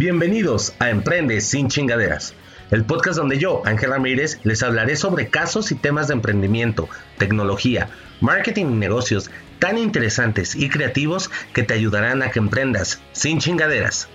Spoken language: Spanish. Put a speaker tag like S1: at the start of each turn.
S1: Bienvenidos a Emprende sin chingaderas, el podcast donde yo, Ángel Ramírez, les hablaré sobre casos y temas de emprendimiento, tecnología, marketing y negocios tan interesantes y creativos que te ayudarán a que emprendas sin chingaderas.